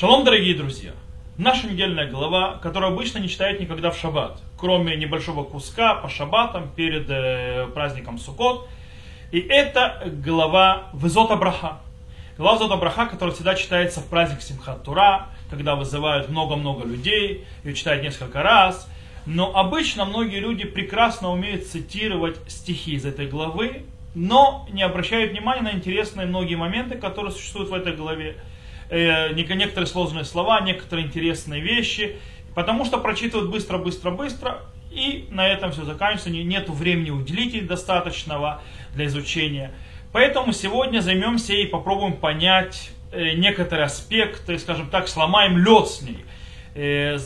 Шалом, дорогие друзья! Наша недельная глава, которую обычно не читают никогда в шаббат, кроме небольшого куска по шаббатам перед э, праздником Суккот. И это глава Везота Браха. Глава Везота Браха, которая всегда читается в праздник Симхат Тура, когда вызывают много-много людей, ее читают несколько раз. Но обычно многие люди прекрасно умеют цитировать стихи из этой главы, но не обращают внимания на интересные многие моменты, которые существуют в этой главе некоторые сложные слова, некоторые интересные вещи, потому что прочитывают быстро, быстро, быстро, и на этом все заканчивается, нет времени уделить достаточного для изучения. Поэтому сегодня займемся и попробуем понять э, некоторые аспекты, скажем так, сломаем лед с ней, э,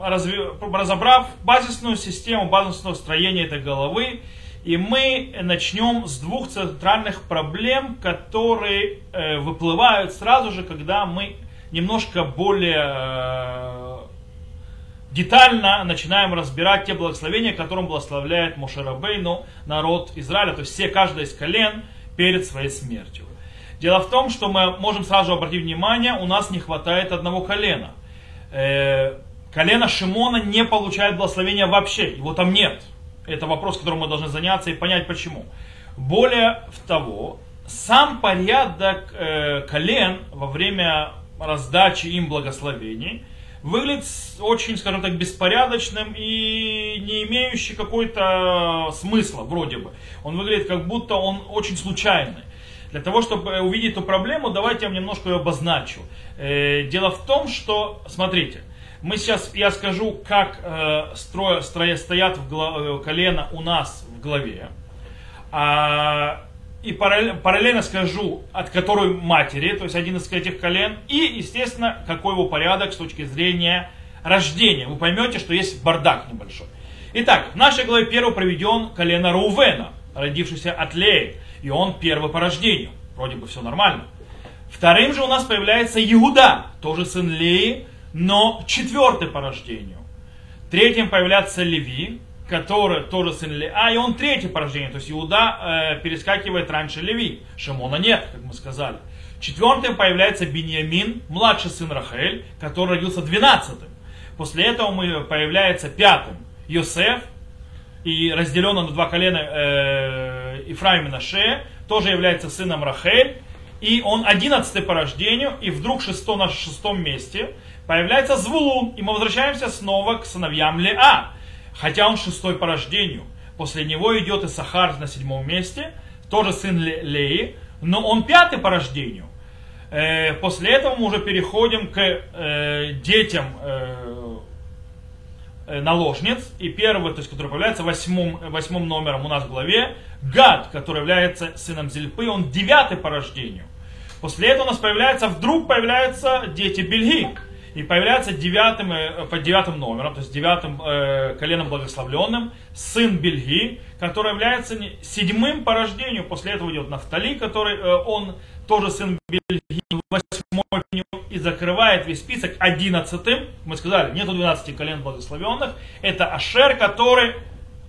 разобрав базисную систему, базисное строение этой головы, и мы начнем с двух центральных проблем, которые э, выплывают сразу же, когда мы немножко более э, детально начинаем разбирать те благословения, которым благословляет Мошерабейну народ Израиля, то есть все, каждое из колен перед своей смертью. Дело в том, что мы можем сразу обратить внимание, у нас не хватает одного колена. Э, колено Шимона не получает благословения вообще, его там нет. Это вопрос, которым мы должны заняться и понять почему. Более того, сам порядок э, колен во время раздачи им благословений выглядит очень, скажем так, беспорядочным и не имеющий какой-то смысла вроде бы. Он выглядит как будто он очень случайный. Для того, чтобы увидеть эту проблему, давайте я вам немножко ее обозначу. Э, дело в том, что, смотрите, мы сейчас, я скажу, как э, строя, строя, стоят в глав, э, колено у нас в главе. А, и параллельно, параллельно скажу, от которой матери, то есть один из этих колен. И, естественно, какой его порядок с точки зрения рождения. Вы поймете, что есть бардак небольшой. Итак, в нашей главе первый проведен колено Рувена, родившийся от Леи. И он первый по рождению. Вроде бы все нормально. Вторым же у нас появляется Иуда, тоже сын Леи, но четвертый по рождению. Третьим появляется Леви, который тоже сын Леви, а и он третий по рождению, то есть Иуда э, перескакивает раньше Леви, Шимона нет, как мы сказали. Четвертым появляется Беньямин, младший сын Рахель, который родился двенадцатым. После этого мы появляется пятым Йосеф, и разделен на два колена э, Ифраим и Наше, тоже является сыном Рахель, и он одиннадцатый по рождению, и вдруг шесто, на шестом месте появляется Звулун, и мы возвращаемся снова к сыновьям Леа, хотя он шестой по рождению. После него идет Исахар на седьмом месте, тоже сын Леи, но он пятый по рождению. Э, после этого мы уже переходим к э, детям э, наложниц. И первый, то есть, который появляется восьмым, восьмым номером у нас в главе, Гад, который является сыном Зельпы, он девятый по рождению. После этого у нас появляется, вдруг появляются дети Бельги и появляется девятым, э, под девятым номером, то есть девятым э, коленом благословленным, сын Бельги, который является седьмым по рождению. После этого идет Нафтали, который э, он тоже сын Бельги, восьмой и закрывает весь список одиннадцатым. Мы сказали, нету двенадцати колен благословенных. Это Ашер, который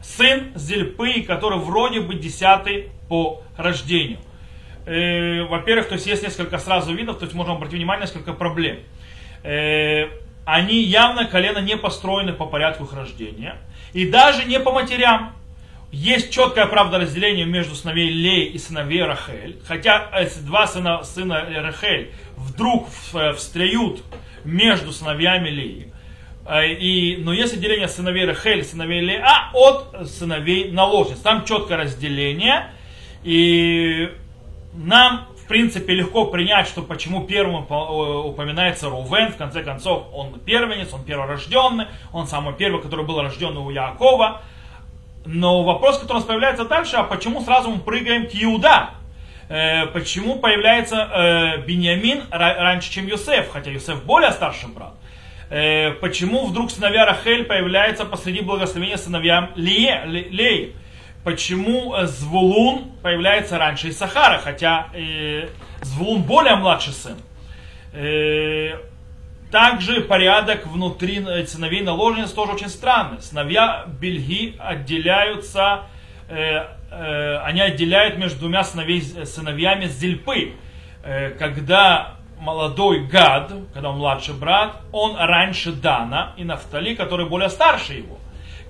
сын Зельпы, который вроде бы десятый по рождению. Э, во-первых, то есть есть несколько сразу видов, то есть можем обратить внимание на несколько проблем. Э, они явно колено не построены по порядку их рождения. И даже не по матерям. Есть четкое правда разделение между сыновей Лей и сыновей Рахель. Хотя два сына, сына Рахель вдруг э, встряют между сыновьями Леи. Э, и, но есть отделение сыновей Рахель, сыновей Леа от сыновей наложниц. Там четкое разделение. И нам принципе, легко принять, что почему первым упоминается Рувен, в конце концов, он первенец, он перворожденный, он самый первый, который был рожден у Якова. Но вопрос, который у нас появляется дальше, а почему сразу мы прыгаем к Иуда? Э, почему появляется э, Беньямин раньше, чем Юсеф, хотя Юсеф более старший брат? Э, почему вдруг сыновья Рахель появляются посреди благословения сыновьям Леи? Леи? Почему э, Звулун появляется раньше Исахара, хотя э, Звулун более младший сын. Э, также порядок внутри э, сыновей наложниц тоже очень странный. Сыновья Бельги отделяются, э, э, они отделяют между двумя сыновей, сыновьями Зильпы. Э, когда молодой Гад, когда он младший брат, он раньше Дана и Нафтали, который более старше его.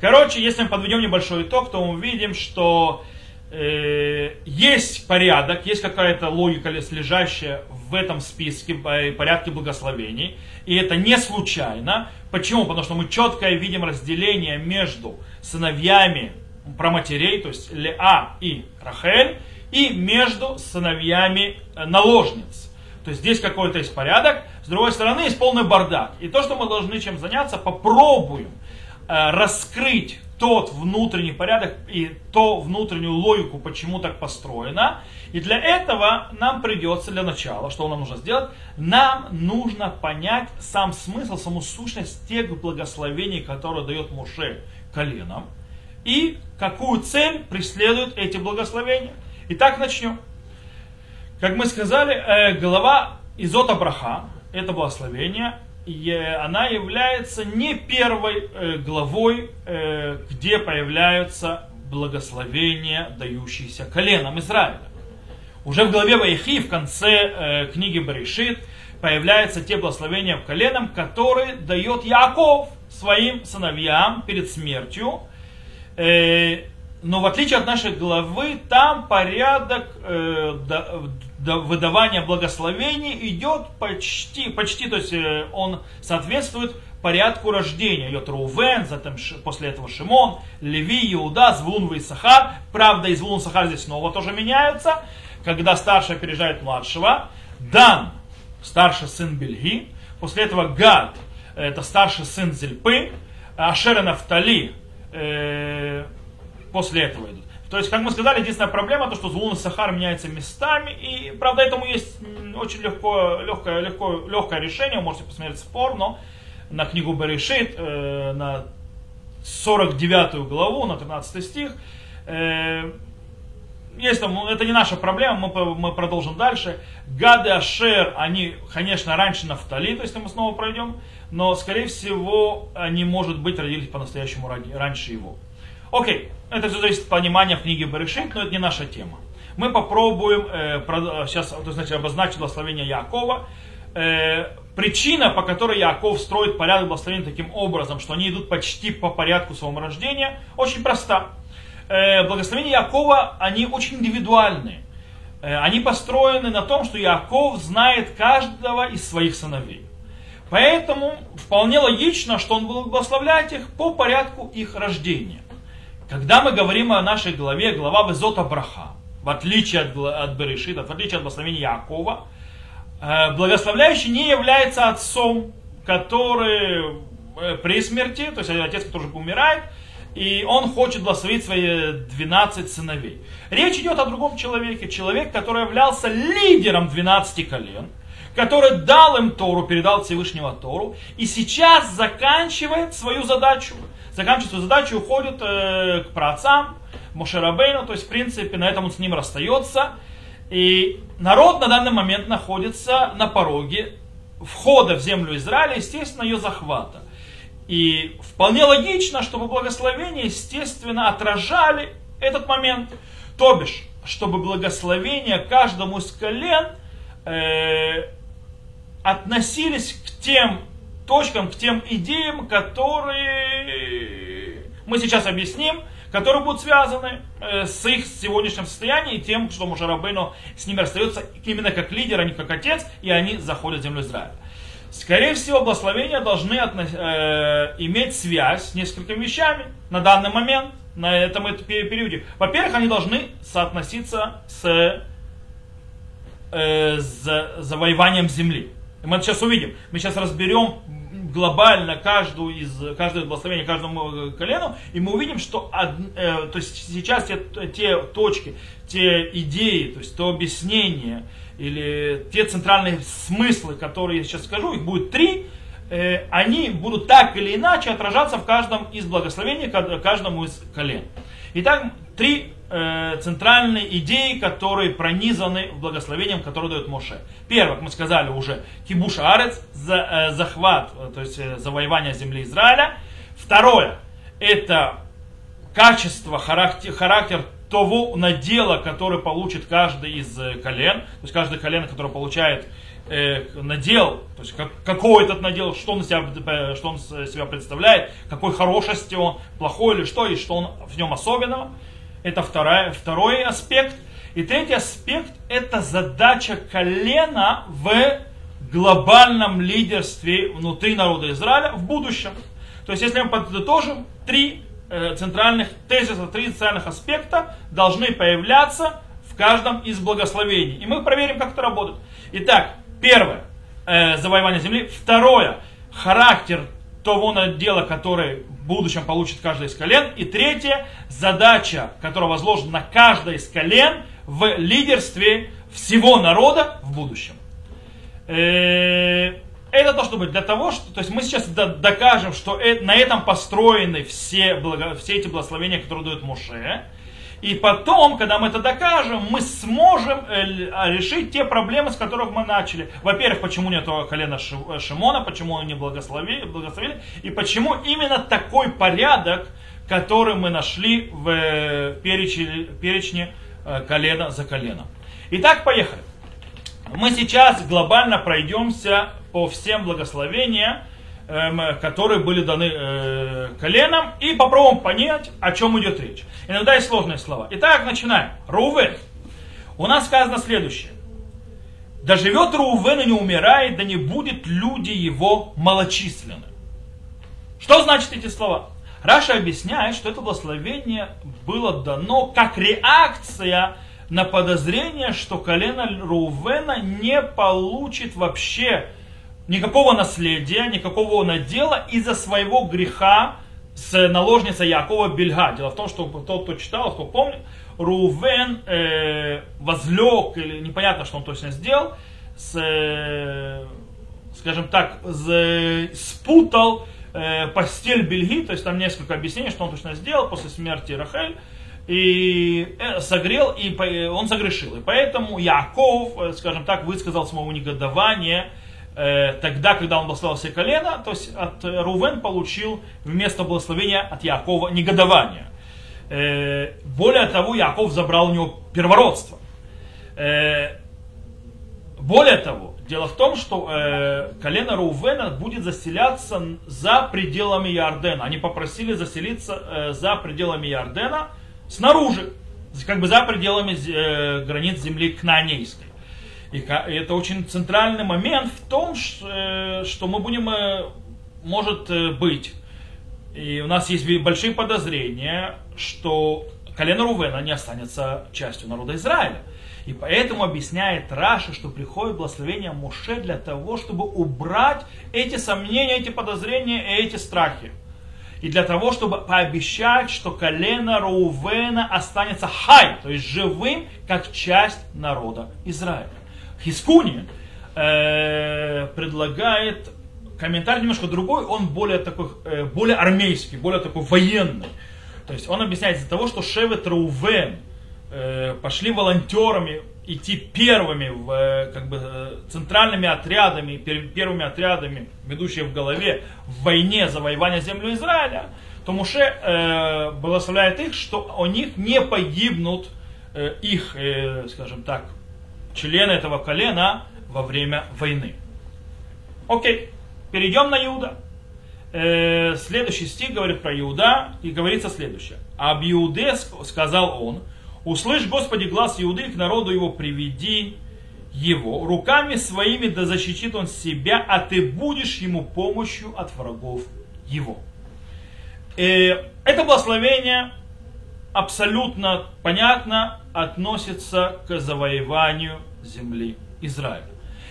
Короче, если мы подведем небольшой итог, то мы увидим, что э, есть порядок, есть какая-то логика лежащая в этом списке, порядке благословений. И это не случайно. Почему? Потому что мы четко видим разделение между сыновьями проматерей, то есть Леа и Рахель, и между сыновьями э, наложниц. То есть здесь какой-то есть порядок, с другой стороны есть полный бардак. И то, что мы должны чем заняться, попробуем раскрыть тот внутренний порядок и то внутреннюю логику, почему так построено. И для этого нам придется для начала, что нам нужно сделать, нам нужно понять сам смысл, саму сущность тех благословений, которые дает Муше коленам, и какую цель преследуют эти благословения. Итак, начнем. Как мы сказали, э, глава Изота Браха, это благословение, и она является не первой э, главой, э, где появляются благословения, дающиеся коленам Израиля. Уже в главе Вайхи, в конце книги Баришит, появляются те благословения в коленам, которые дает Яков своим сыновьям перед смертью. Но в отличие от нашей главы, там порядок выдавания благословений идет почти, почти, то есть э, он соответствует порядку рождения. Идет Рувен, затем после этого Шимон, Леви, Иуда, Звун и Сахар. Правда, из Звун и Сахар здесь снова тоже меняются. Когда старший опережает младшего. Дан, старший сын Бельги. После этого Гад, это старший сын Зельпы. Ашер и Нафтали э, после этого идут. То есть, как мы сказали, единственная проблема, то, что Зулун и Сахар меняются местами, и, правда, этому есть очень легко, легкое, легко, легкое решение, вы можете посмотреть спор, но на книгу Берешит, э, на 49 главу, на 13 стих, э, есть там, это не наша проблема, мы, мы продолжим дальше. Гады Ашер, они, конечно, раньше Нафтали, то есть мы снова пройдем, но, скорее всего, они, может быть, родились по-настоящему раньше его. Окей, это все зависит от понимания в книге Берешит, но это не наша тема. Мы попробуем, э, про, сейчас то значит, обозначить благословение Якова. Э, причина, по которой Яков строит порядок благословения таким образом, что они идут почти по порядку своего рождения, очень проста. Э, благословения Якова, они очень индивидуальные. Э, они построены на том, что Яков знает каждого из своих сыновей. Поэтому вполне логично, что он благословляет их по порядку их рождения. Когда мы говорим о нашей главе, глава Везота Браха, в отличие от, от Берешита, в отличие от благословения Якова, э, благословляющий не является отцом, который э, при смерти, то есть отец, который уже умирает, и он хочет благословить свои 12 сыновей. Речь идет о другом человеке, человек, который являлся лидером 12 колен, который дал им Тору, передал Всевышнего Тору, и сейчас заканчивает свою задачу – заканчивает свою задачу, уходит э, к праотцам, Мошерабейну, то есть, в принципе, на этом он с ним расстается. И народ на данный момент находится на пороге входа в землю Израиля, естественно, ее захвата. И вполне логично, чтобы благословения, естественно, отражали этот момент. То бишь, чтобы благословения каждому из колен э, относились к тем точкам, к тем идеям, которые мы сейчас объясним, которые будут связаны э, с их сегодняшним состоянием и тем, что Мушарабейну с ними расстается именно как лидер, а не как отец, и они заходят в землю Израиля. Скорее всего, благословения должны относ- э, иметь связь с несколькими вещами на данный момент, на этом периоде. Во-первых, они должны соотноситься с, э, с завоеванием земли. И мы это сейчас увидим. Мы сейчас разберем глобально каждую из, каждое благословение каждому колену, и мы увидим, что од, э, то есть сейчас те, те точки, те идеи, то есть то объяснение, или те центральные смыслы, которые я сейчас скажу, их будет три, э, они будут так или иначе отражаться в каждом из благословений, каждому из колен. Итак, три э, центральные идеи, которые пронизаны благословением, которое дает Моше. Первое, как мы сказали уже, кибуша арец, за, э, захват, э, то есть э, завоевание земли Израиля. Второе, это качество, характер, характер того надела, который получит каждый из э, колен, то есть каждый колено, которое получает э, надел, то есть как, какой этот надел, что он, себя, э, что он себя представляет, какой хорошести он, плохой или что, и что он в нем особенного. Это вторая, второй аспект. И третий аспект – это задача колена в глобальном лидерстве внутри народа Израиля в будущем. То есть, если мы подытожим, три э, центральных тезиса, три центральных аспекта должны появляться в каждом из благословений. И мы проверим, как это работает. Итак, первое, э, завоевание земли. Второе, характер того надела, который в будущем получит каждый из колен. И третье, задача, которая возложена на каждое из колен в лидерстве всего народа в будущем. Э, это должно быть для того, что, то есть мы сейчас докажем, что э, на этом построены все, благо, все эти благословения, которые дает Моше. И потом, когда мы это докажем, мы сможем э, а, решить те проблемы, с которых мы начали. Во-первых, почему нет колена э, Шимона, почему он не благословили, благословили, и почему именно такой порядок, который мы нашли в э, перечне, перечне колена за коленом. Итак, поехали. Мы сейчас глобально пройдемся по всем благословениям, которые были даны э, коленам, и попробуем понять, о чем идет речь. Иногда есть сложные слова. Итак, начинаем. Рувен. У нас сказано следующее. Да живет Рувен и не умирает, да не будет люди его малочисленны. Что значит эти слова? Раша объясняет, что это благословение было дано как реакция на подозрение, что колено Рувена не получит вообще никакого наследия, никакого надела из-за своего греха с наложницей Якова Бельга. Дело в том, что тот, кто читал, кто помнит, Рувен э, возлег, или непонятно, что он точно сделал, с, э, скажем так, с, спутал э, постель Бельги, то есть там несколько объяснений, что он точно сделал после смерти Рахель, и э, согрел, и он согрешил. И поэтому Яков, э, скажем так, высказал самого негодования Э, тогда, когда он благословил все колено, то есть от Рувен получил вместо благословения от Якова негодование. Э, более того, Яков забрал у него первородство. Э, более того, дело в том, что колено Рувена будет заселяться за пределами Ярдена. Они попросили заселиться за пределами Ярдена снаружи, как бы за пределами границ земли Кнаанейской. И это очень центральный момент в том, э, что мы будем, э, может э, быть, и у нас есть большие подозрения, что колено Рувена не останется частью народа Израиля. И поэтому объясняет Раши, что приходит благословение Муше для того, чтобы убрать эти сомнения, эти подозрения и эти страхи. И для того, чтобы пообещать, что колено Рувена останется хай, то есть живым, как часть народа Израиля. Хискуни э, предлагает комментарий немножко другой, он более такой, э, более армейский, более такой военный. То есть он объясняет из-за того, что Шевет Раувен э, пошли волонтерами идти первыми, в, как бы, центральными отрядами, первыми отрядами, ведущие в голове в войне завоевания земли Израиля, то Муше э, благословляет их, что у них не погибнут э, их, э, скажем так, члены этого колена во время войны. Окей, перейдем на Иуда. Э, следующий стих говорит про Иуда и говорится следующее. Об Иуде сказал он, услышь, Господи, глаз Иуды, к народу его приведи его, руками своими да защитит он себя, а ты будешь ему помощью от врагов его. Э, это благословение абсолютно понятно относится к завоеванию земли Израиля.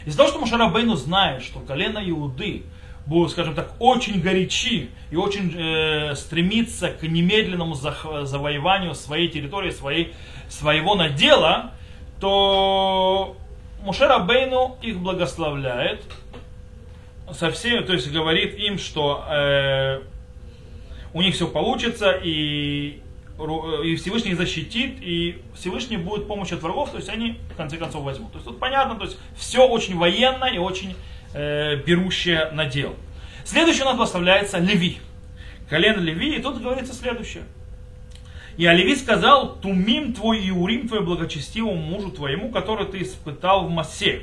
Из-за того, что Мушарабейну знает, что колено Иуды будут, скажем так, очень горячи и очень э, стремиться к немедленному завоеванию своей территории, своей, своего надела, то Мушарабейну их благословляет со всеми, то есть говорит им, что э, у них все получится и и Всевышний защитит, и Всевышний будет помощь от врагов, то есть они в конце концов возьмут. То есть тут понятно, то есть все очень военно и очень э, берущее на дел. Следующий у нас поставляется Леви. Колено Леви, и тут говорится следующее. И Оливи сказал, тумим твой и урим твой благочестивому мужу твоему, который ты испытал в массе.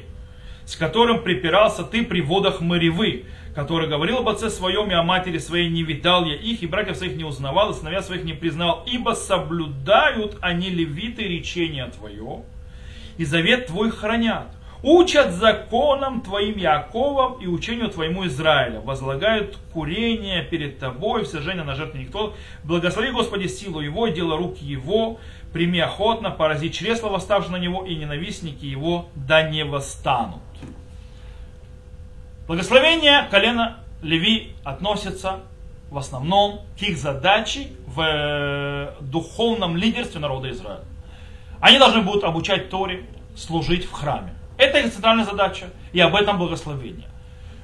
С которым припирался ты при водах Моревы, который говорил об отце своем и о матери своей, не видал я их, и братьев своих не узнавал, и сыновья своих не признал, ибо соблюдают они левиты речения твое, и завет твой хранят. Учат законам твоим Яковом и учению твоему Израиля. Возлагают курение перед тобой, всежение на жертве никто. Благослови, Господи, силу его, дело руки его. Прими охотно, порази чресло восставшее на него, и ненавистники его да не восстанут. Благословение колена Леви относится в основном к их задаче в э, духовном лидерстве народа Израиля. Они должны будут обучать Торе, служить в храме. Это их центральная задача, и об этом благословение.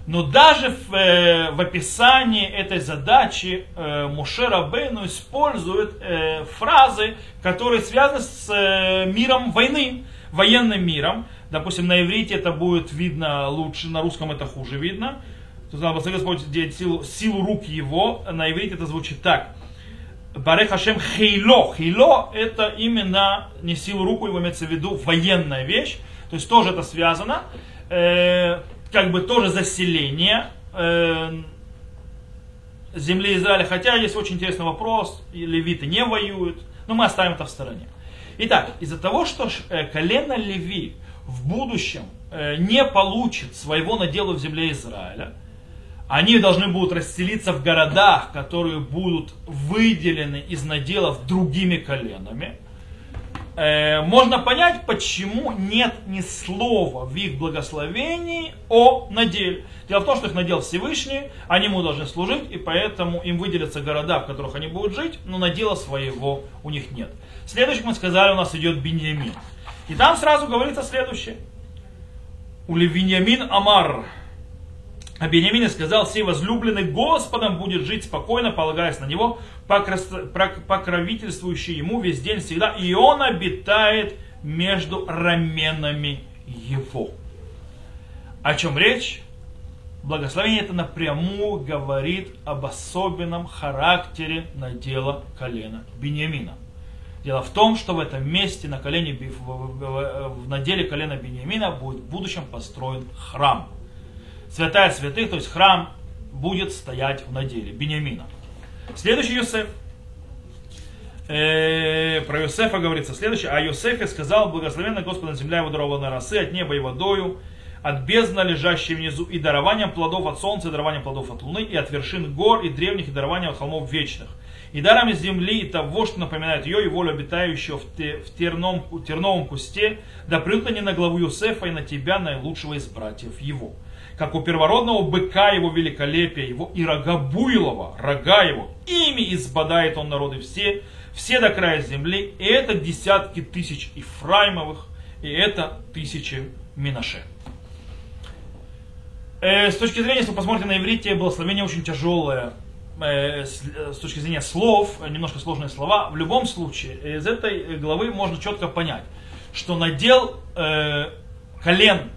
Но даже в, э, в описании этой задачи э, Муше Рабейну использует э, фразы, которые связаны с э, миром войны, военным миром. Допустим, на иврите это будет видно лучше, на русском это хуже видно. То есть, Господь Господь силу, силу рук его, на иврите это звучит так. Барех Хашем Хейло. Хейло это именно не силу руку, его имеется в виду военная вещь. То есть тоже это связано. Э, как бы тоже заселение э, земли Израиля. Хотя есть очень интересный вопрос, левиты не воюют, но мы оставим это в стороне. Итак, из-за того, что э, колено Леви в будущем э, не получит своего надела в земле Израиля, они должны будут расселиться в городах, которые будут выделены из наделов другими коленами э, можно понять, почему нет ни слова в их благословении о наделе. Дело в том, что их надел Всевышний, они ему должны служить, и поэтому им выделятся города, в которых они будут жить, но надела своего у них нет. Следующий, мы сказали, у нас идет Беньямин. И там сразу говорится следующее. У Левиньямин Амар, а Бениамин сказал, сей возлюбленный Господом будет жить спокойно, полагаясь на него, покровительствующий ему весь день всегда, и он обитает между раменами его. О чем речь? Благословение это напрямую говорит об особенном характере надела колена Бениамина. Дело в том, что в этом месте на, колене, в наделе колена Бениамина будет в будущем построен храм святая святых, то есть храм, будет стоять в наделе Бениамина. Следующий Йосеф. Э, про Йосефа говорится следующее. А Йосефе сказал, благословенна Господа земля его дарована росы от неба и водою, от бездна, лежащей внизу, и дарованием плодов от солнца, и дарованием плодов от луны, и от вершин гор, и древних, и дарованием от холмов вечных. И дарами земли, и того, что напоминает ее, и волю обитающего в, те, в терном, терновом кусте, да придут они на главу Юсефа и на тебя, наилучшего из братьев его как у первородного быка его великолепия, его и рога буйлова, рога его, ими избадает он народы все, все до края земли, и это десятки тысяч Ифраимовых, и это тысячи Минаше. Э, с точки зрения, если вы посмотрите на иврите, благословение очень тяжелое, э, с, с точки зрения слов, немножко сложные слова. В любом случае, из этой главы можно четко понять, что надел э, колен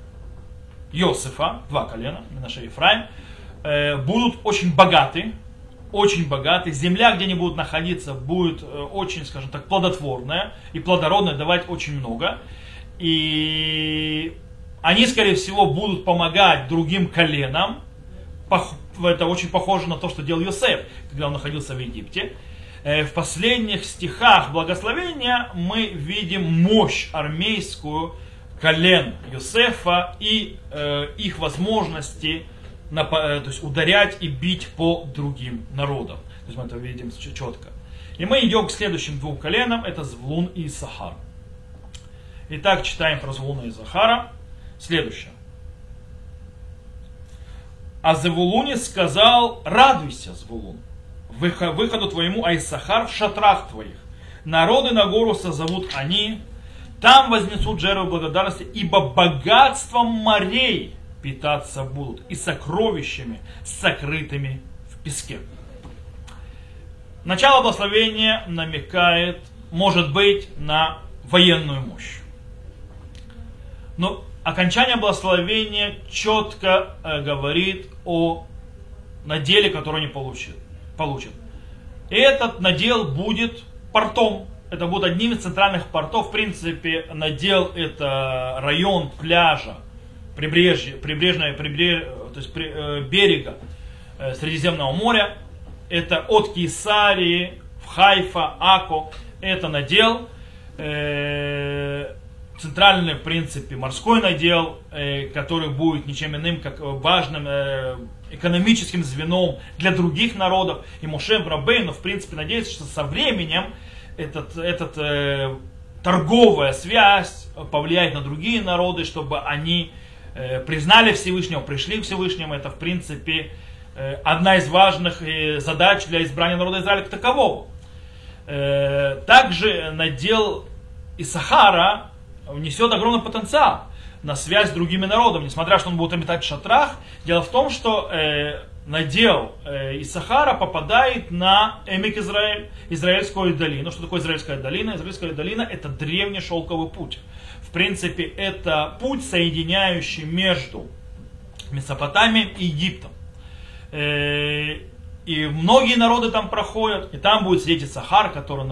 Йосифа, два колена, Минаше и Ефраим, э, будут очень богаты, очень богаты. Земля, где они будут находиться, будет э, очень, скажем так, плодотворная и плодородная, давать очень много. И они, скорее всего, будут помогать другим коленам. Это очень похоже на то, что делал Йосеф, когда он находился в Египте. Э, в последних стихах благословения мы видим мощь армейскую, колен Юсефа и э, их возможности на, э, то есть ударять и бить по другим народам. То есть мы это видим четко. И мы идем к следующим двум коленам, это Звлун и Сахар. Итак, читаем про Звлуна и Захара. Следующее. А Завулуне сказал, радуйся, Звулун, выходу твоему Айсахар в шатрах твоих. Народы на гору созовут они, там вознесут жертву благодарности, ибо богатством морей питаться будут и сокровищами, сокрытыми в песке. Начало благословения намекает, может быть, на военную мощь. Но окончание благословения четко э, говорит о наделе, который они получат. получат. И этот надел будет портом, это будет одним из центральных портов. В принципе, надел это район пляжа прибрежье, прибрежное, прибреж, то есть при, э, берега э, Средиземного моря. Это от Кесарии в Хайфа, Ако. Это надел. Э, центральный, в принципе, морской надел, э, который будет ничем иным, как важным э, экономическим звеном для других народов. И Моше Брабейну, в принципе, надеется, что со временем этот, этот э, торговая связь повлияет на другие народы, чтобы они э, признали Всевышнего, пришли к Всевышнему. Это, в принципе, э, одна из важных э, задач для избрания народа Израиля как такового. Э, также надел Исахара внесет огромный потенциал на связь с другими народами, несмотря что он будет обитать в шатрах. Дело в том, что э, надел э, Исахара попадает на Эмик Израиль, Израильскую долину. Что такое Израильская долина? Израильская долина это древний шелковый путь. В принципе, это путь, соединяющий между Месопотамией и Египтом. Э, и многие народы там проходят, и там будет сидеть Сахар, который,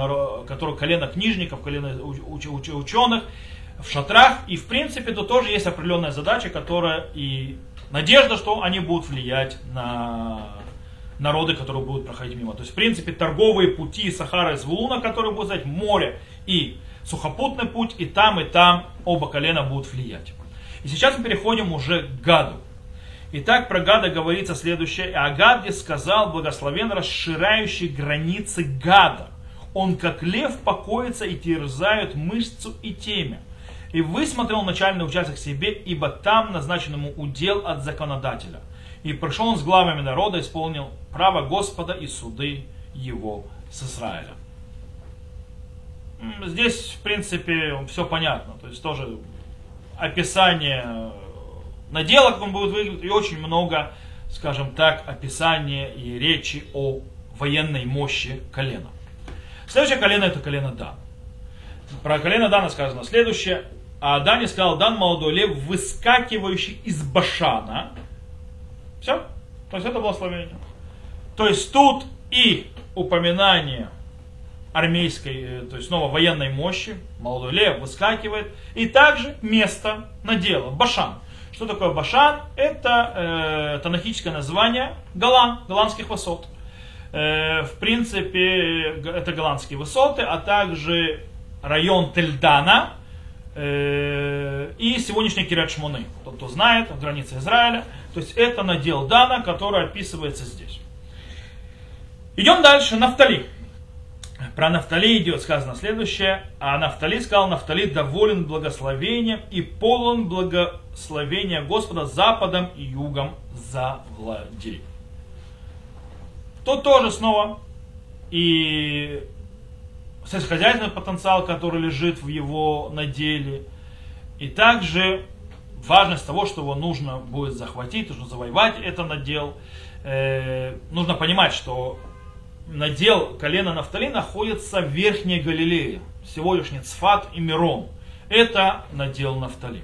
который колено книжников, колено ученых, в шатрах. И в принципе тут тоже есть определенная задача, которая и надежда, что они будут влиять на народы, которые будут проходить мимо. То есть, в принципе, торговые пути Сахара и Звулуна, которые будут знать, море и сухопутный путь, и там, и там оба колена будут влиять. И сейчас мы переходим уже к Гаду. Итак, про Гада говорится следующее. «А Гаде сказал, благословен расширяющий границы Гада. Он, как лев, покоится и терзает мышцу и темя и высмотрел начальный участок себе, ибо там назначен ему удел от законодателя. И пришел он с главами народа, исполнил право Господа и суды его с Израиля. Здесь, в принципе, все понятно. То есть тоже описание надела, как он будет выглядеть, и очень много, скажем так, описания и речи о военной мощи колена. Следующее колено это колено Дан. Про колено Дана сказано следующее. А Дани сказал, дан молодой лев, выскакивающий из Башана. Все. То есть это благословение. То есть тут и упоминание армейской, э, то есть снова военной мощи, молодой лев выскакивает, и также место надела, Башан. Что такое Башан? Это э, танахическое название Голан, голландских высот. Э, в принципе, это голландские высоты, а также район Тельдана, Э, и сегодняшний Кирят Шмуны. Тот, кто знает, граница Израиля. То есть это надел Дана, который описывается здесь. Идем дальше. Нафтали. Про Нафтали идет сказано следующее. А Нафтали сказал, Нафтали доволен благословением и полон благословения Господа западом и югом завладей. Тут тоже снова и сельскохозяйственный потенциал, который лежит в его наделе. И также важность того, что его нужно будет захватить, нужно завоевать это надел. Э, нужно понимать, что надел колена Нафтали находится в Верхней Галилее, сегодняшний Цфат и Мирон. Это надел Нафтали.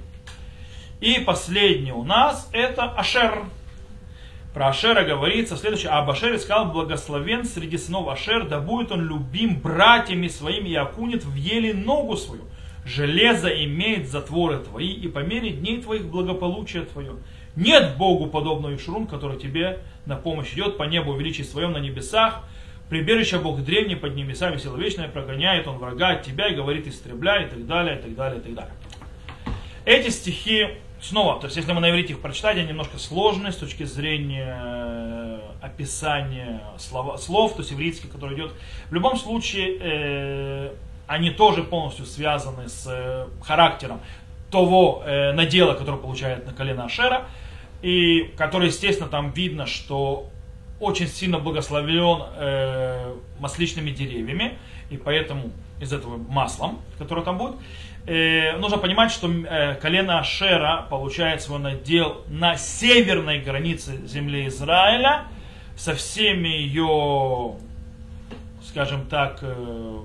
И последний у нас это Ашер, про Ашера говорится следующее. А об Ашере сказал, благословен среди сынов Ашер, да будет он любим братьями своими и окунет в еле ногу свою. Железо имеет затворы твои, и по мере дней твоих благополучие твое. Нет Богу подобного Ишрун, который тебе на помощь идет по небу величии своем на небесах. Прибежище Бог древний под небесами сила вечная, прогоняет он врага от тебя и говорит истребляй и так далее, и так далее, и так далее. Эти стихи Снова, то есть если мы на иврите их прочитать, они немножко сложные с точки зрения э, описания слова, слов, то есть ивритский, который идет. В любом случае, э, они тоже полностью связаны с э, характером того э, надела, который получает на колено Ашера, и который, естественно, там видно, что очень сильно благословлен э, масличными деревьями, и поэтому из этого маслом, которое там будет э, нужно понимать, что э, колено Ашера получает свой надел на северной границе земли Израиля, со всеми ее, скажем так, э,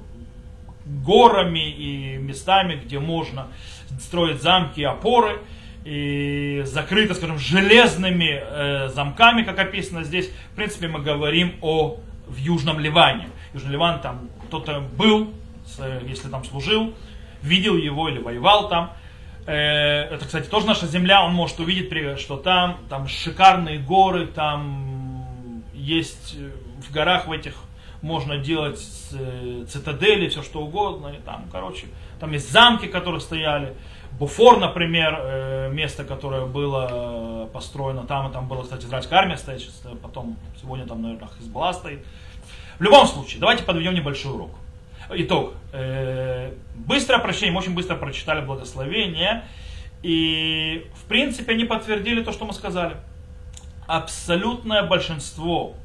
горами и местами, где можно строить замки и опоры, и закрыто, скажем, железными э, замками, как описано здесь. В принципе, мы говорим о в Южном Ливане. Южный Ливан там кто-то был, если там служил, видел его или воевал там. Э, это, кстати, тоже наша земля, он может увидеть, что там, там шикарные горы, там есть э, в горах в этих можно делать э, цитадели, все что угодно, и там, короче, там есть замки, которые стояли, Буфор, например, место, которое было построено там, и там была, кстати, израильская армия стоит, потом, сегодня там, наверное, Хизбалла стоит. В любом случае, давайте подведем небольшой урок. Итог. Э, быстрое прощение, мы очень быстро прочитали благословение. И, в принципе, они подтвердили то, что мы сказали. Абсолютное большинство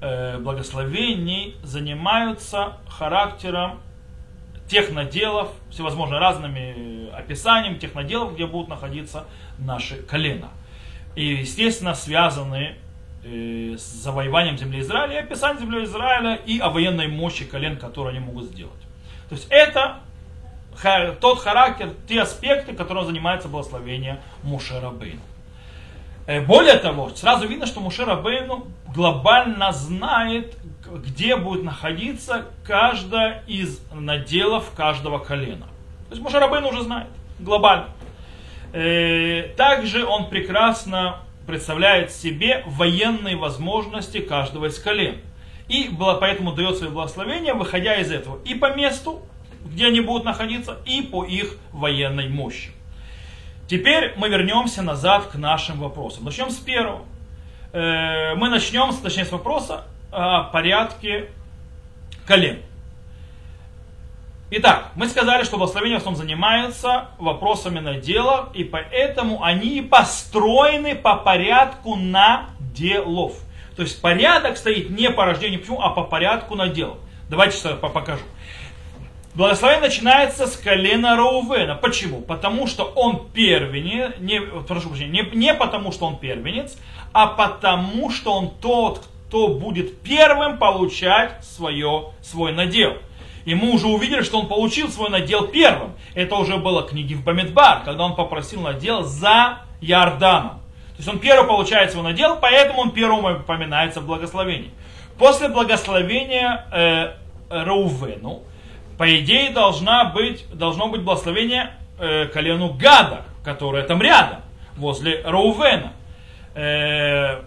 э, благословений занимаются характером тех наделов, всевозможными разными описаниями тех наделов, где будут находиться наши колена. И, естественно, связаны э, с завоеванием земли Израиля, и описанием земли Израиля и о военной мощи колен, которые они могут сделать. То есть это тот характер, те аспекты, которым занимается благословение Муше Рабейну. Э, более того, сразу видно, что Муше Рабейну глобально знает, где будет находиться каждая из наделов каждого колена. То есть Муше Рабейну уже знает, глобально. Э, также он прекрасно представляет себе военные возможности каждого из колен. И поэтому дает свои благословения, выходя из этого и по месту, где они будут находиться, и по их военной мощи. Теперь мы вернемся назад к нашим вопросам. Начнем с первого. Э, мы начнем, точнее, с вопроса о порядке колен. Итак, мы сказали, что благословение в основном занимается вопросами надела, и поэтому они построены по порядку наделов. То есть порядок стоит не по рождению, почему, а по порядку надела. Давайте сейчас покажу. Благословение начинается с колена Раувена. Почему? Потому что он первенец, не, прошу прощения, не, не потому что он первенец, а потому что он тот, кто будет первым получать свое, свой надел. И мы уже увидели, что он получил свой надел первым. Это уже было книги в Бамидбар, когда он попросил надел за Ярданом. То есть он первый получает свой надел, поэтому он первым упоминается в благословении. После благословения э, Раувену, по идее, должна быть, должно быть благословение э, колену Гада, которое там рядом, возле Раувена. Э,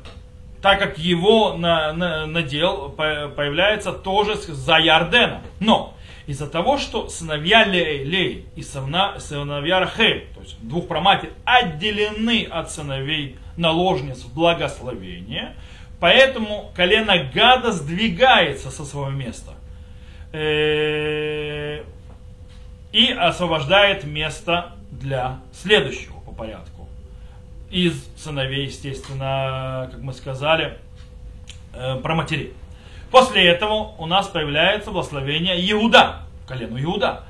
так как его на, на, надел появляется тоже за Ярденом. Но из-за того, что сыновья Лей, Лей и сыновья Рахель, то есть двух проматерь, отделены от сыновей наложниц в благословение, поэтому колено Гада сдвигается со своего места э, и освобождает место для следующего по порядку из сыновей, естественно, как мы сказали, э, про матерей. После этого у нас появляется благословение Иуда, колену Иуда.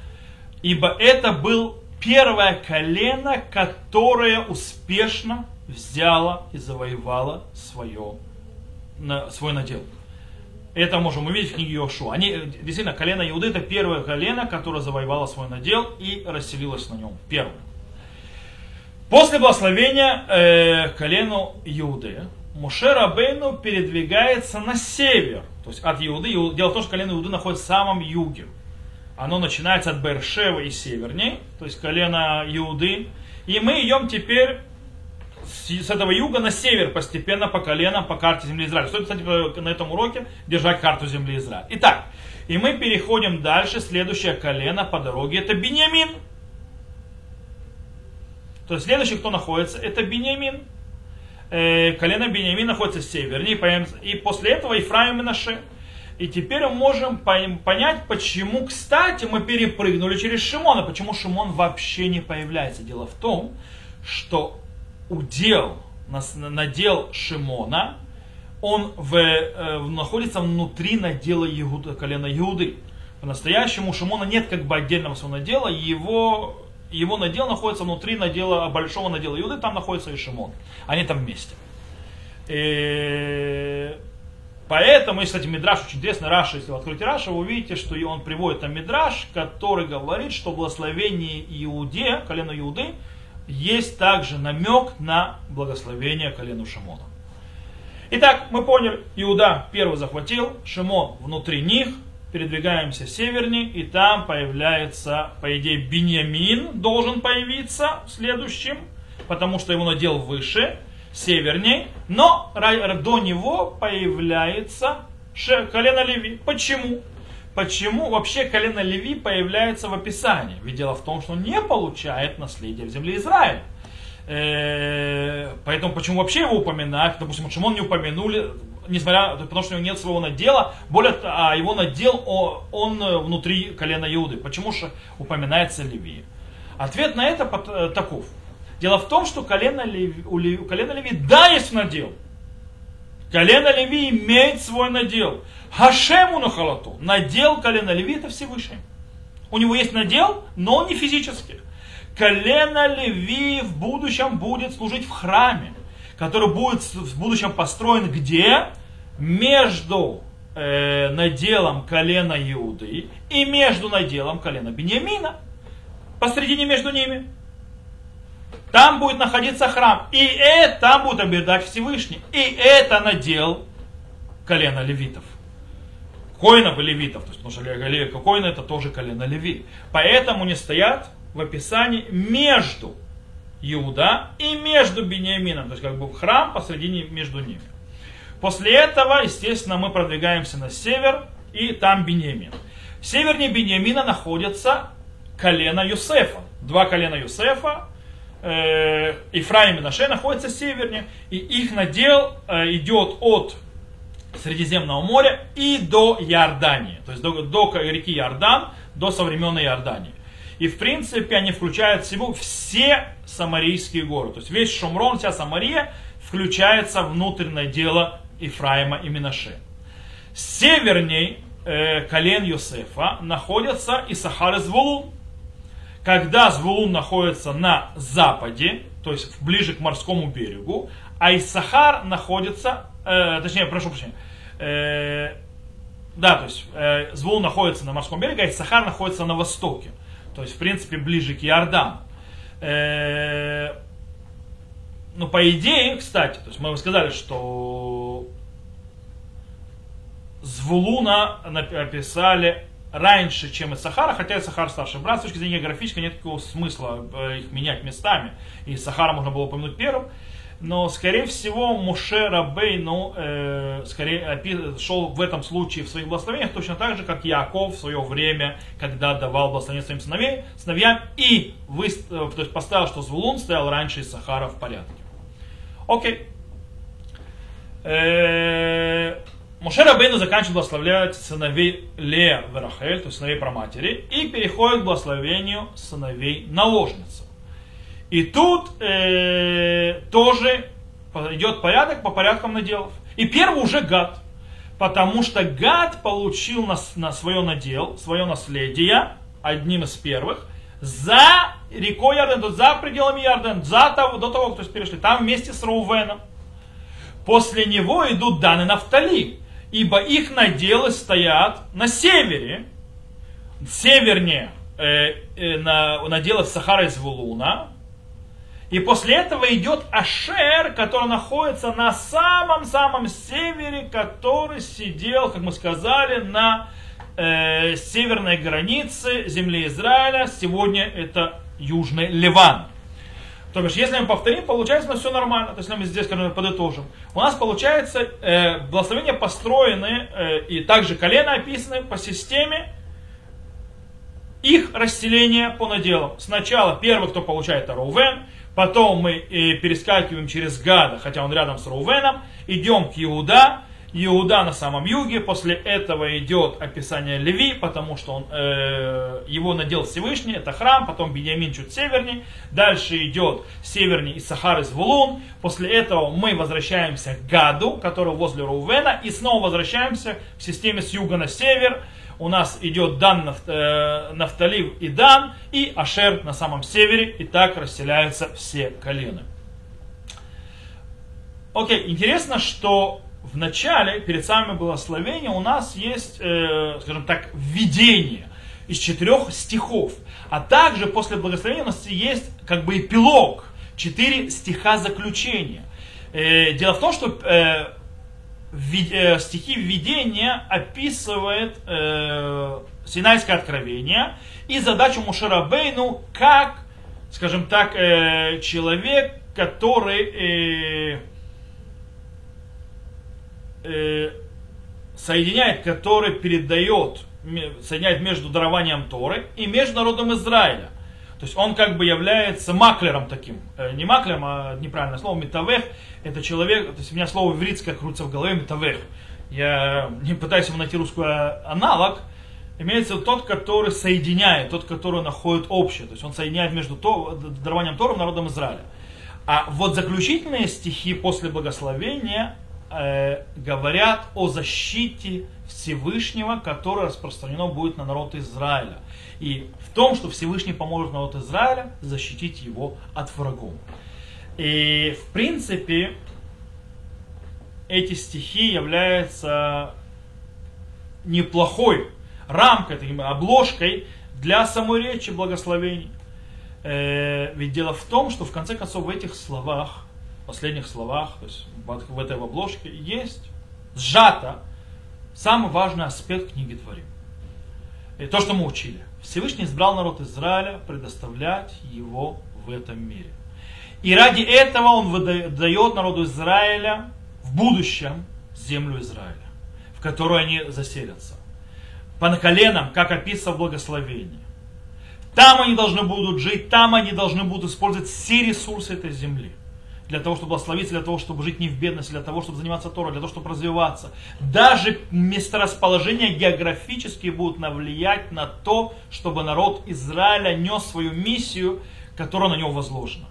Ибо это был первое колено, которое успешно взяло и завоевало свое, на, свой надел. Это можем увидеть в книге Йошу. Они, действительно, колено Иуды это первое колено, которое завоевало свой надел и расселилось на нем. Первое. После благословения э, колену Иуды, Муше Рабейну передвигается на север, то есть от Иуды. Дело в том, что колено Иуды находится в самом юге. Оно начинается от Бершева и северней, то есть колено Иуды. И мы идем теперь с этого юга на север постепенно по коленам по карте земли Израиля. Стоит, кстати, на этом уроке держать карту земли Израиля. Итак, и мы переходим дальше. Следующее колено по дороге это Бениамин. То есть следующий, кто находится, это Бениамин. Э, колено Бениамин находится севернее, и после этого Ифраим и Наше. И теперь мы можем понять, почему, кстати, мы перепрыгнули через Шимона, почему Шимон вообще не появляется. Дело в том, что удел, надел Шимона, он в, э, находится внутри надела Иуда, колена Иуды. По-настоящему у Шимона нет как бы отдельного своего надела, его его надел находится внутри надела, большого надела Иуды, там находится и Шимон. Они там вместе. И поэтому, и, кстати, Мидраш очень интересно, Раши, если вы откроете Раши, вы увидите, что он приводит там Мидраш, который говорит, что в благословении Иуде, колено Иуды, есть также намек на благословение колену Шимона. Итак, мы поняли, Иуда первый захватил, Шимон внутри них, передвигаемся севернее, и там появляется, по идее, Беньямин должен появиться следующим, потому что его надел выше, северней, но до него появляется колено Леви. Почему? Почему вообще колено Леви появляется в описании? Ведь дело в том, что он не получает наследие в земле Израиля. Э, поэтому почему вообще его упоминать? Допустим, почему он не упомянули, несмотря, потому что у него нет своего надела, более а его надел он внутри колена Иуды. Почему же упоминается Леви? Ответ на это э, таков. Дело в том, что колено Леви, у, Леви, у колена Леви да есть надел. Колено Леви имеет свой надел. Хашему нахалату. Надел колено Леви это Всевышний. У него есть надел, но он не физический. Колено Леви в будущем будет служить в храме, который будет в будущем построен где? Между э, наделом колена Иуды и между наделом колена Бениамина. Посредине между ними. Там будет находиться храм. И это там будет обедать Всевышний. И это надел колено левитов. Коинов и левитов. То есть, потому что коина это тоже колено леви. Поэтому не стоят в описании между Иуда и между Бениамином. То есть как бы храм посредине между ними. После этого, естественно, мы продвигаемся на север, и там Бениамин. Севернее Бениамина находится колено Юсефа. Два колена Юсефа, э, Ифраим и Наше находятся севернее, и их надел э, идет от Средиземного моря и до Иордании, то есть до, до реки Иордан, до современной Иордании. И в принципе они включают в себя все самарийские горы. То есть весь Шумрон, вся Самария включается внутреннее дело Ифраима и Минаше. Северней э, колен Йосефа находится Исахар и Звулун. Когда Звулун находится на западе, то есть ближе к морскому берегу, а Исахар находится, э, точнее, прошу прощения, э, да, то есть э, Звулун находится на морском берегу, а Исахар находится на востоке. То есть, в принципе, ближе к Иордану. Э, ну, по идее, кстати, то есть мы сказали, что Звулуна описали раньше, чем и Сахара, хотя Сахар старший брат, с точки зрения графической нет никакого смысла э, их менять местами. И Сахара можно было упомянуть первым но, скорее всего, Муше Рабей, ну, э, скорее шел в этом случае в своих благословениях точно так же, как Яков в свое время, когда давал благословение своим сыновей, сыновьям и выстав, э, то есть поставил, что Звулун стоял раньше из Сахара в порядке. Окей. Э, Муше Рабейну заканчивает благословлять сыновей Лея Верахель, то есть сыновей проматери, и переходит к благословению сыновей наложницы. И тут э, тоже идет порядок по порядкам наделов. И первый уже гад. Потому что гад получил на, на свое надел, свое наследие, одним из первых, за рекой Ярден, за пределами Ярден, за того, до того, кто перешли, там вместе с Рувеном. После него идут Дан Нафтали, ибо их наделы стоят на севере, севернее э, э, на, наделы Сахара из Вулуна, и после этого идет Ашер, который находится на самом-самом севере, который сидел, как мы сказали, на э, северной границе земли Израиля. Сегодня это Южный Ливан. То бишь, если мы повторим, получается, у нас все нормально. То есть, если мы здесь, скажем, подытожим. У нас получается, э, благословения построены, э, и также колено описаны по системе их расселения по наделам. Сначала первый, кто получает, это Рувен, Потом мы э, перескакиваем через Гада, хотя он рядом с Рувеном, идем к Иуда, Иуда на самом юге, после этого идет описание Леви, потому что он, э, его надел Всевышний, это храм, потом Бениамин чуть севернее, дальше идет севернее из Вулун, после этого мы возвращаемся к Гаду, который возле Рувена, и снова возвращаемся в системе с юга на север, у нас идет Дан, э, Нафталив и Дан, и Ашер на самом севере, и так расселяются все колены. Окей, интересно, что в начале, перед самым благословением, у нас есть, э, скажем так, введение из четырех стихов. А также после благословения у нас есть как бы эпилог, четыре стиха заключения. Э, дело в том, что э, стихи введения описывает э, Синайское откровение и задачу Мушарабейну как, скажем так, э, человек, который э, э, соединяет, который передает, соединяет между дарованием Торы и между народом Израиля. То есть он как бы является маклером таким. Э, не маклером, а неправильное слово, метавех. Это человек, то есть у меня слово ивритское крутится в голове, метавех. Я не пытаюсь ему найти русский аналог. Имеется тот, который соединяет, тот, который находит общее. То есть он соединяет между то, дарованием Тором народом Израиля. А вот заключительные стихи после благословения э, говорят о защите Всевышнего, которое распространено будет на народ Израиля. И том, что Всевышний поможет народу Израиля защитить его от врагов. И в принципе эти стихи являются неплохой рамкой, таким, обложкой для самой речи благословений. Э, ведь дело в том, что в конце концов в этих словах, последних словах, то есть в этой обложке есть сжато самый важный аспект книги Творим. И то, что мы учили. Всевышний избрал народ Израиля предоставлять его в этом мире. И ради этого он выдает народу Израиля в будущем землю Израиля, в которой они заселятся. По коленам, как описано в благословении. Там они должны будут жить, там они должны будут использовать все ресурсы этой земли. Для того, чтобы благословиться, для того, чтобы жить не в бедности, для того, чтобы заниматься Торой, для того, чтобы развиваться. Даже месторасположения географические будут навлиять на то, чтобы народ Израиля нес свою миссию, которая на него возложена.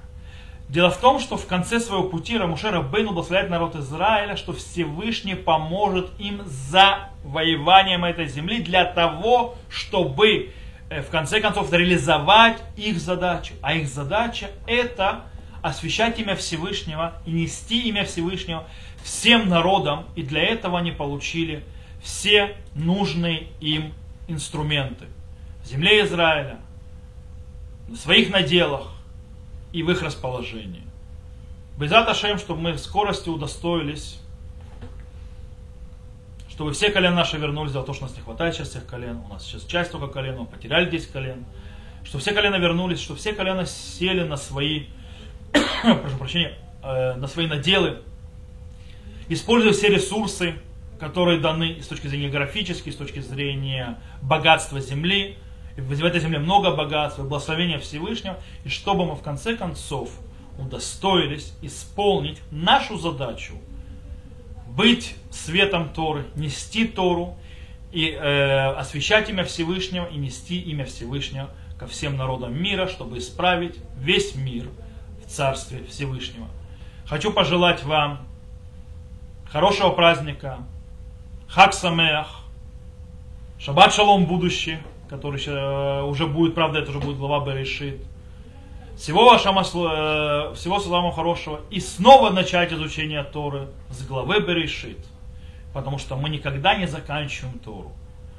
Дело в том, что в конце своего пути Рамушера Бейну благословляет народ Израиля, что Всевышний поможет им за воеванием этой земли для того, чтобы Э, в конце концов реализовать их задачу. А их задача это освящать имя Всевышнего и нести имя Всевышнего всем народам. И для этого они получили все нужные им инструменты. В земле Израиля, в своих наделах и в их расположении. Безат Ашем, чтобы мы в скорости удостоились чтобы все колена наши вернулись, за то, что у нас не хватает сейчас всех колен, у нас сейчас часть только колен, мы потеряли 10 колен, что все колена вернулись, что все колена сели на свои, прошу прощения, э, на свои наделы, используя все ресурсы, которые даны с точки зрения географической, с точки зрения богатства земли, в этой земле много богатства, благословения Всевышнего, и чтобы мы в конце концов удостоились исполнить нашу задачу – быть светом Торы, нести Тору и э, освещать имя Всевышнего и нести имя Всевышнего ко всем народам мира, чтобы исправить весь мир Царстве Всевышнего. Хочу пожелать вам хорошего праздника, Хак Самеах, Шаббат Шалом будущий, который э, уже будет, правда, это уже будет глава Берешит. Всего вашего, э, всего самого хорошего. И снова начать изучение Торы с главы Берешит. Потому что мы никогда не заканчиваем Тору.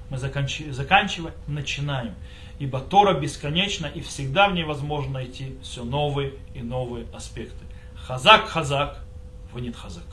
Мы заканчиваем начинаем. Ибо Тора бесконечна и всегда в ней возможно найти все новые и новые аспекты. Хазак, хазак, вынет хазак.